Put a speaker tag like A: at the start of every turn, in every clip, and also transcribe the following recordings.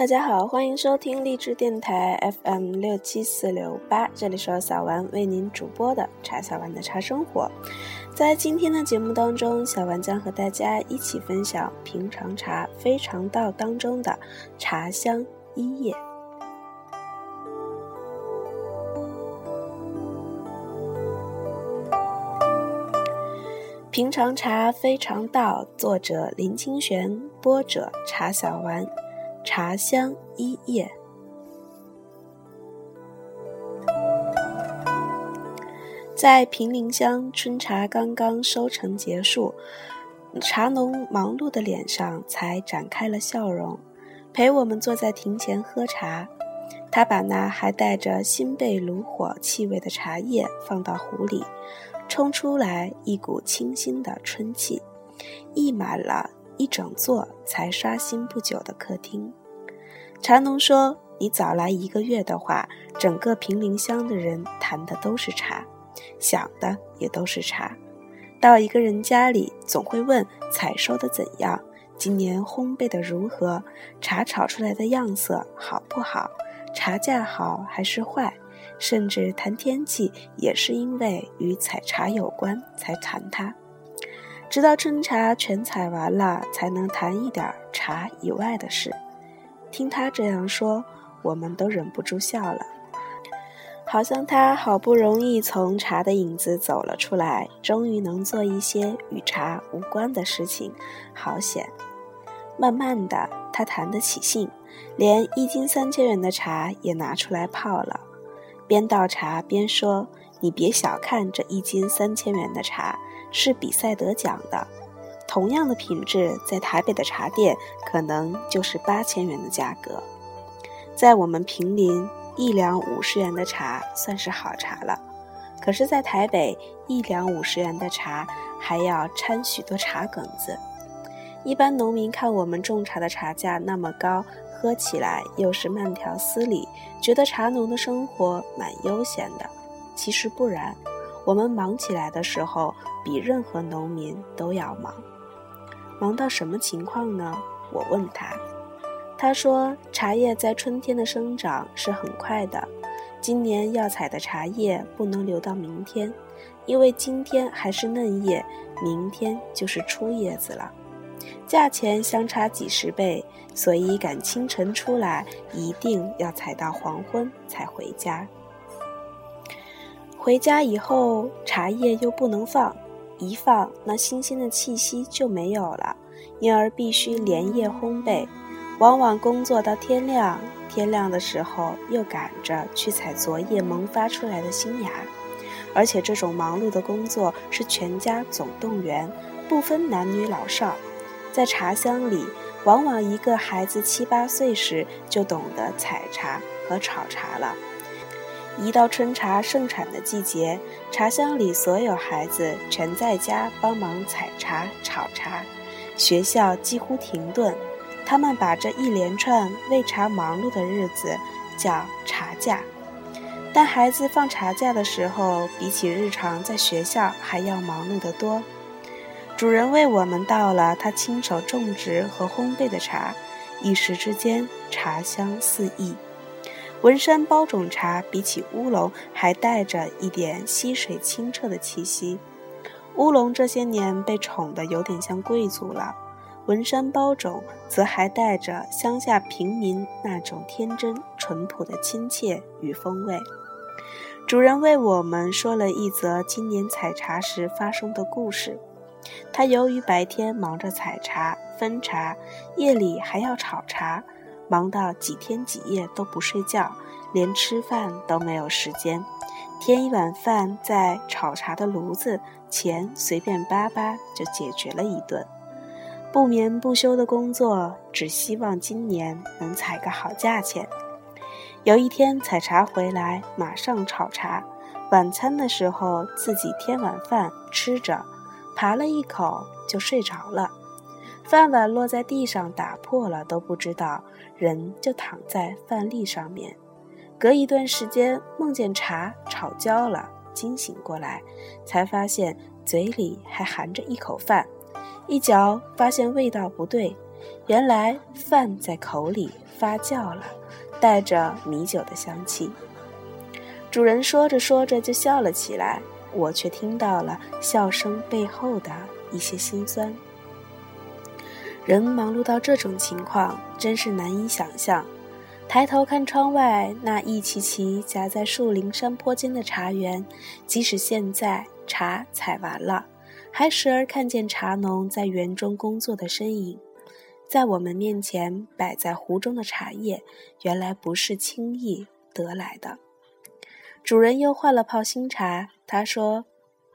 A: 大家好，欢迎收听励志电台 FM 六七四六八，这里是小丸为您主播的茶小丸的茶生活。在今天的节目当中，小丸将和大家一起分享平常茶非常道当中的茶香一叶。平常茶非常道，作者林清玄，播者茶小丸。茶香一叶，在平林乡，春茶刚刚收成结束，茶农忙碌的脸上才展开了笑容，陪我们坐在庭前喝茶。他把那还带着新被炉火气味的茶叶放到壶里，冲出来一股清新的春气，溢满了。一整座才刷新不久的客厅，茶农说：“你早来一个月的话，整个平陵乡的人谈的都是茶，想的也都是茶。到一个人家里，总会问采收的怎样，今年烘焙的如何，茶炒出来的样色好不好，茶价好还是坏，甚至谈天气，也是因为与采茶有关才谈它。”直到春茶全采完了，才能谈一点茶以外的事。听他这样说，我们都忍不住笑了，好像他好不容易从茶的影子走了出来，终于能做一些与茶无关的事情，好险。慢慢的，他谈得起兴，连一斤三千元的茶也拿出来泡了，边倒茶边说：“你别小看这一斤三千元的茶。”是比赛得奖的，同样的品质，在台北的茶店可能就是八千元的价格。在我们平林，一两五十元的茶算是好茶了，可是，在台北，一两五十元的茶还要掺许多茶梗子。一般农民看我们种茶的茶价那么高，喝起来又是慢条斯理，觉得茶农的生活蛮悠闲的。其实不然。我们忙起来的时候，比任何农民都要忙。忙到什么情况呢？我问他，他说：茶叶在春天的生长是很快的，今年要采的茶叶不能留到明天，因为今天还是嫩叶，明天就是初叶子了。价钱相差几十倍，所以赶清晨出来，一定要采到黄昏才回家。回家以后，茶叶又不能放，一放那新鲜的气息就没有了，因而必须连夜烘焙，往往工作到天亮，天亮的时候又赶着去采昨夜萌发出来的新芽，而且这种忙碌的工作是全家总动员，不分男女老少，在茶乡里，往往一个孩子七八岁时就懂得采茶和炒茶了。一到春茶盛产的季节，茶乡里所有孩子全在家帮忙采茶、炒茶，学校几乎停顿。他们把这一连串为茶忙碌的日子叫茶假。但孩子放茶假的时候，比起日常在学校还要忙碌得多。主人为我们倒了他亲手种植和烘焙的茶，一时之间茶香四溢。文山包种茶比起乌龙还带着一点溪水清澈的气息，乌龙这些年被宠得有点像贵族了，文山包种则还带着乡下平民那种天真淳朴的亲切与风味。主人为我们说了一则今年采茶时发生的故事。他由于白天忙着采茶分茶，夜里还要炒茶。忙到几天几夜都不睡觉，连吃饭都没有时间。添一碗饭在炒茶的炉子前随便扒扒就解决了一顿。不眠不休的工作，只希望今年能采个好价钱。有一天采茶回来，马上炒茶。晚餐的时候自己添碗饭吃着，扒了一口就睡着了。饭碗落在地上打破了都不知道。人就躺在饭粒上面，隔一段时间梦见茶炒焦了，惊醒过来，才发现嘴里还含着一口饭，一嚼发现味道不对，原来饭在口里发酵了，带着米酒的香气。主人说着说着就笑了起来，我却听到了笑声背后的一些心酸。人忙碌到这种情况，真是难以想象。抬头看窗外，那一齐齐夹在树林山坡间的茶园，即使现在茶采完了，还时而看见茶农在园中工作的身影。在我们面前摆在壶中的茶叶，原来不是轻易得来的。主人又换了泡新茶，他说：“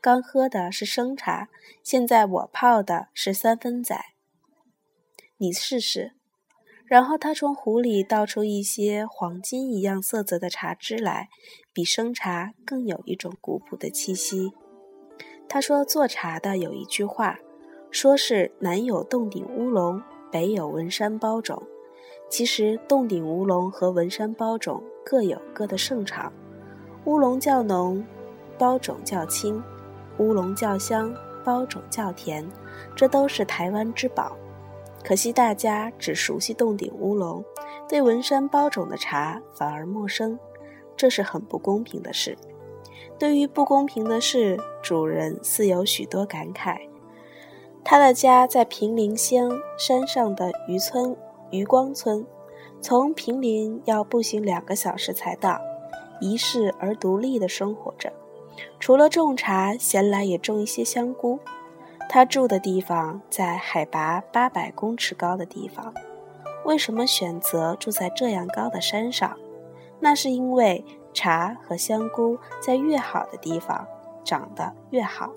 A: 刚喝的是生茶，现在我泡的是三分仔。”你试试，然后他从壶里倒出一些黄金一样色泽的茶汁来，比生茶更有一种古朴的气息。他说：“做茶的有一句话，说是南有洞顶乌龙，北有文山包种。其实洞顶乌龙和文山包种各有各的盛场，乌龙较浓，包种较轻；乌龙较香，包种较甜。这都是台湾之宝。”可惜大家只熟悉洞顶乌龙，对文山包种的茶反而陌生，这是很不公平的事。对于不公平的事，主人似有许多感慨。他的家在平林乡山上的渔村渔光村，从平林要步行两个小时才到，一世而独立的生活着。除了种茶，闲来也种一些香菇。他住的地方在海拔八百公尺高的地方，为什么选择住在这样高的山上？那是因为茶和香菇在越好的地方长得越好。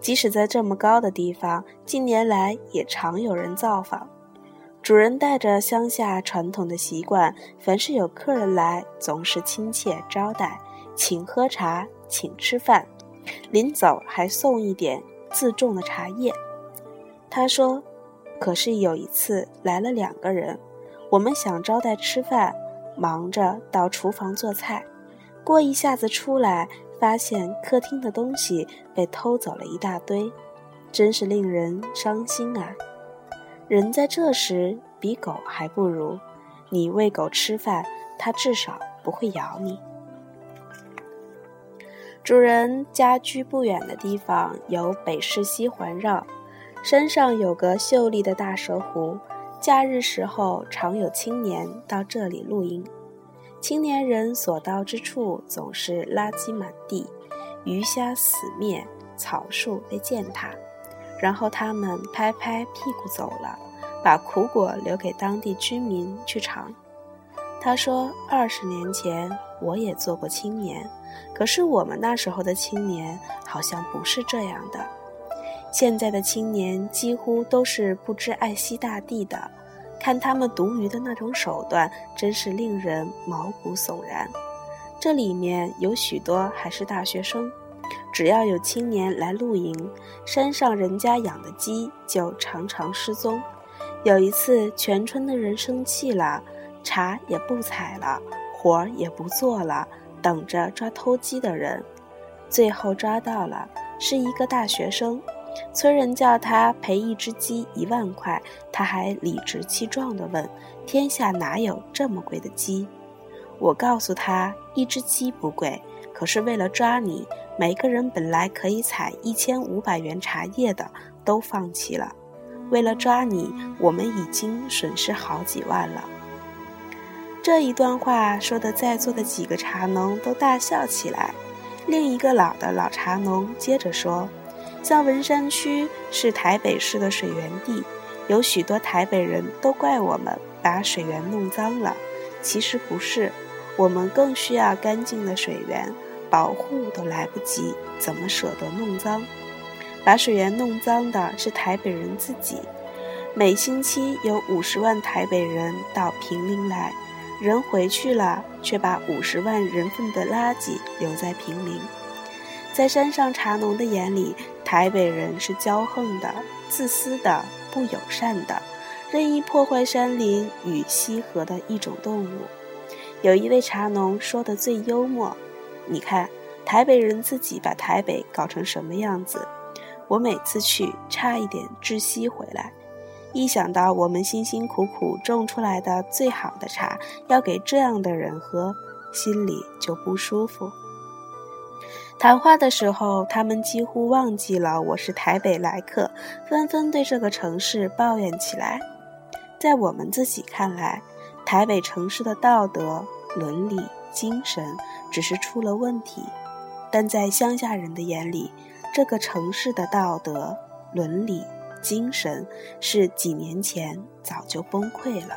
A: 即使在这么高的地方，近年来也常有人造访。主人带着乡下传统的习惯，凡是有客人来，总是亲切招待，请喝茶，请吃饭，临走还送一点。自种的茶叶，他说：“可是有一次来了两个人，我们想招待吃饭，忙着到厨房做菜，过一下子出来，发现客厅的东西被偷走了一大堆，真是令人伤心啊！人在这时比狗还不如，你喂狗吃饭，它至少不会咬你。”主人家居不远的地方有北势溪环绕，山上有个秀丽的大蛇湖，假日时候常有青年到这里露营。青年人所到之处总是垃圾满地，鱼虾死灭，草树被践踏，然后他们拍拍屁股走了，把苦果留给当地居民去尝。他说：“二十年前我也做过青年。”可是我们那时候的青年好像不是这样的，现在的青年几乎都是不知爱惜大地的，看他们毒鱼的那种手段，真是令人毛骨悚然。这里面有许多还是大学生，只要有青年来露营，山上人家养的鸡就常常失踪。有一次，全村的人生气了，茶也不采了，活儿也不做了。等着抓偷鸡的人，最后抓到了，是一个大学生。村人叫他赔一只鸡一万块，他还理直气壮地问：“天下哪有这么贵的鸡？”我告诉他：“一只鸡不贵，可是为了抓你，每个人本来可以采一千五百元茶叶的，都放弃了。为了抓你，我们已经损失好几万了。”这一段话说的，在座的几个茶农都大笑起来。另一个老的老茶农接着说：“像文山区是台北市的水源地，有许多台北人都怪我们把水源弄脏了。其实不是，我们更需要干净的水源，保护都来不及，怎么舍得弄脏？把水源弄脏的是台北人自己。每星期有五十万台北人到平林来。”人回去了，却把五十万人份的垃圾留在平林。在山上茶农的眼里，台北人是骄横的、自私的、不友善的，任意破坏山林与溪河的一种动物。有一位茶农说的最幽默：“你看，台北人自己把台北搞成什么样子？我每次去，差一点窒息回来。”一想到我们辛辛苦苦种出来的最好的茶要给这样的人喝，心里就不舒服。谈话的时候，他们几乎忘记了我是台北来客，纷纷对这个城市抱怨起来。在我们自己看来，台北城市的道德、伦理、精神只是出了问题，但在乡下人的眼里，这个城市的道德、伦理、精神是几年前早就崩溃了。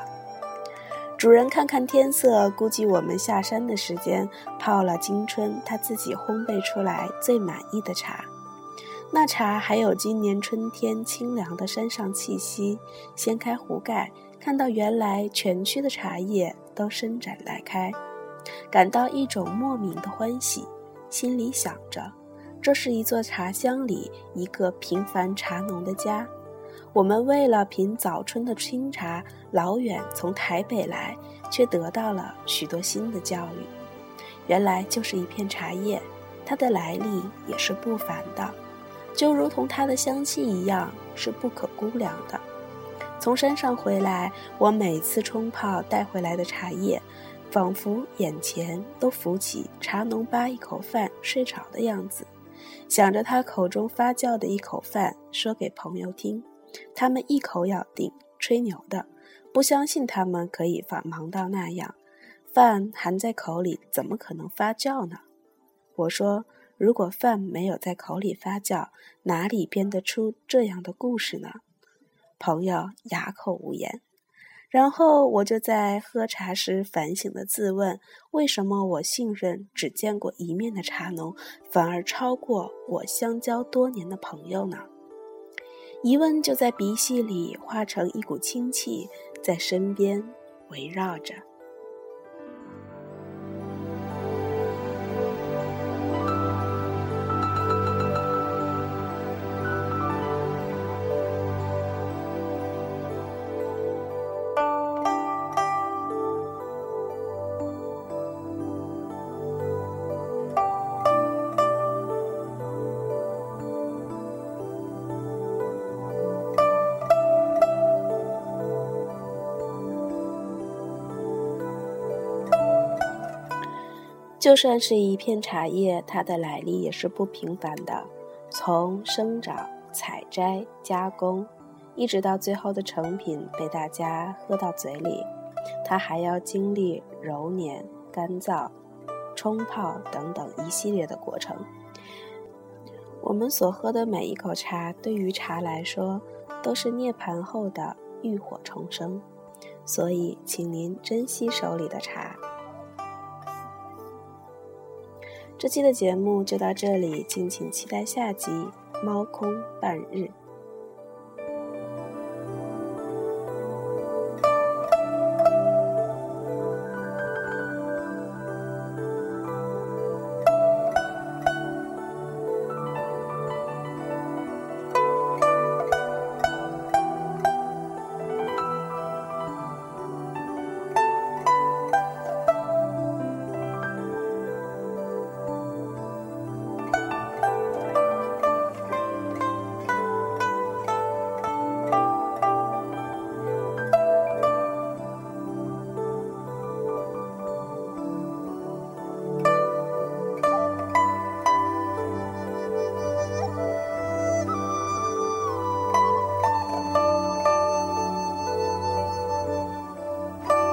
A: 主人看看天色，估计我们下山的时间，泡了今春他自己烘焙出来最满意的茶。那茶还有今年春天清凉的山上气息。掀开壶盖，看到原来全区的茶叶都伸展来开，感到一种莫名的欢喜。心里想着，这是一座茶乡里一个平凡茶农的家。我们为了品早春的清茶，老远从台北来，却得到了许多新的教育。原来就是一片茶叶，它的来历也是不凡的，就如同它的香气一样，是不可估量的。从山上回来，我每次冲泡带回来的茶叶，仿佛眼前都浮起茶农扒一口饭睡着的样子，想着他口中发酵的一口饭，说给朋友听。他们一口咬定吹牛的，不相信他们可以发忙到那样。饭含在口里，怎么可能发酵呢？我说，如果饭没有在口里发酵，哪里编得出这样的故事呢？朋友哑口无言。然后我就在喝茶时反省的自问：为什么我信任只见过一面的茶农，反而超过我相交多年的朋友呢？疑问就在鼻息里化成一股清气，在身边围绕着。就算是一片茶叶，它的来历也是不平凡的。从生长、采摘、加工，一直到最后的成品被大家喝到嘴里，它还要经历揉捻、干燥、冲泡等等一系列的过程。我们所喝的每一口茶，对于茶来说，都是涅槃后的浴火重生。所以，请您珍惜手里的茶。这期的节目就到这里，敬请期待下集《猫空半日》。